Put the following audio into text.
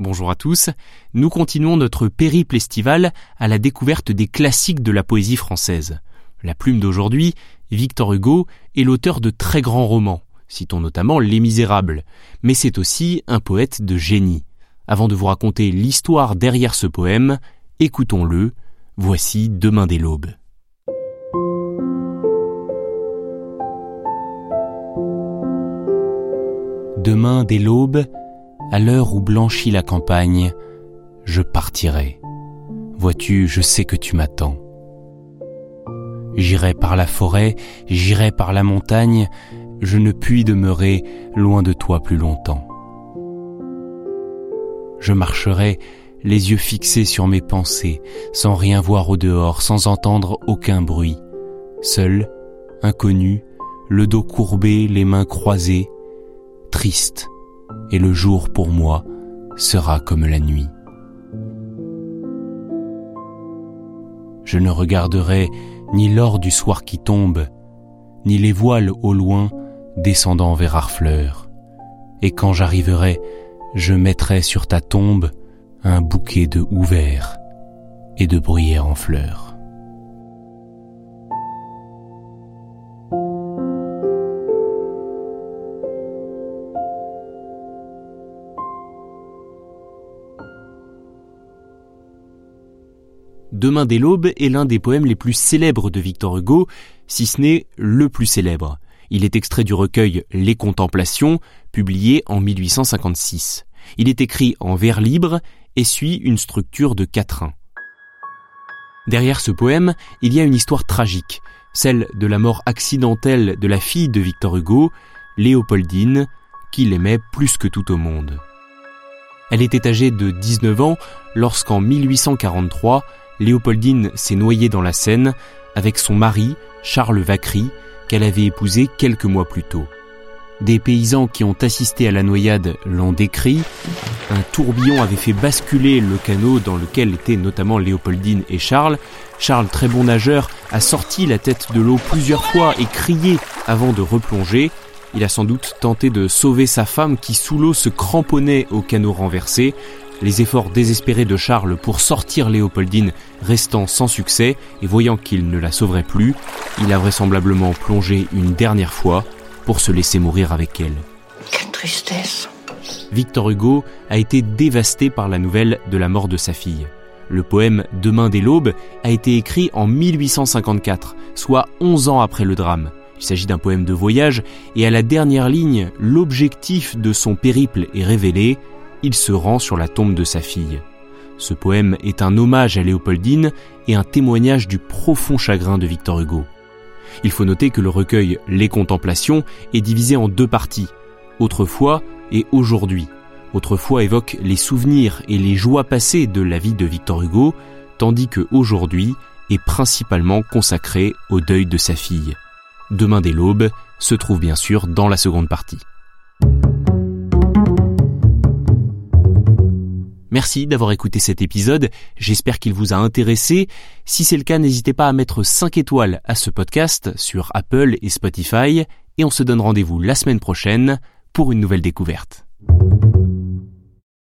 Bonjour à tous. Nous continuons notre périple estival à la découverte des classiques de la poésie française. La plume d'aujourd'hui, Victor Hugo, est l'auteur de très grands romans. Citons notamment Les Misérables. Mais c'est aussi un poète de génie. Avant de vous raconter l'histoire derrière ce poème, écoutons-le. Voici Demain dès l'aube. Demain dès l'aube, à l'heure où blanchit la campagne, je partirai. Vois-tu, je sais que tu m'attends. J'irai par la forêt, j'irai par la montagne, je ne puis demeurer loin de toi plus longtemps. Je marcherai les yeux fixés sur mes pensées, sans rien voir au dehors, sans entendre aucun bruit, seul, inconnu, le dos courbé, les mains croisées, triste, et le jour pour moi sera comme la nuit. Je ne regarderai ni l'or du soir qui tombe, ni les voiles au loin descendant vers Harfleur. Et quand j'arriverai, je mettrai sur ta tombe un bouquet de houx et de bruyères en fleurs. Demain dès l'aube est l'un des poèmes les plus célèbres de Victor Hugo, si ce n'est le plus célèbre. Il est extrait du recueil Les Contemplations, publié en 1856. Il est écrit en vers libre et suit une structure de quatrains. Derrière ce poème, il y a une histoire tragique, celle de la mort accidentelle de la fille de Victor Hugo, Léopoldine, qu'il aimait plus que tout au monde. Elle était âgée de 19 ans lorsqu'en 1843, Léopoldine s'est noyée dans la Seine avec son mari, Charles Vacry, qu'elle avait épousé quelques mois plus tôt. Des paysans qui ont assisté à la noyade l'ont décrit. Un tourbillon avait fait basculer le canot dans lequel étaient notamment Léopoldine et Charles. Charles, très bon nageur, a sorti la tête de l'eau plusieurs fois et crié avant de replonger. Il a sans doute tenté de sauver sa femme qui sous l'eau se cramponnait au canot renversé les efforts désespérés de Charles pour sortir Léopoldine restant sans succès et voyant qu'il ne la sauverait plus, il a vraisemblablement plongé une dernière fois pour se laisser mourir avec elle. Quelle tristesse. Victor Hugo a été dévasté par la nouvelle de la mort de sa fille. Le poème Demain dès l'aube a été écrit en 1854, soit 11 ans après le drame. Il s'agit d'un poème de voyage et à la dernière ligne, l'objectif de son périple est révélé, il se rend sur la tombe de sa fille. Ce poème est un hommage à Léopoldine et un témoignage du profond chagrin de Victor Hugo. Il faut noter que le recueil Les Contemplations est divisé en deux parties, autrefois et aujourd'hui. Autrefois évoque les souvenirs et les joies passées de la vie de Victor Hugo, tandis que aujourd'hui est principalement consacré au deuil de sa fille. Demain dès l'aube se trouve bien sûr dans la seconde partie. Merci d'avoir écouté cet épisode, j'espère qu'il vous a intéressé. Si c'est le cas, n'hésitez pas à mettre 5 étoiles à ce podcast sur Apple et Spotify, et on se donne rendez-vous la semaine prochaine pour une nouvelle découverte.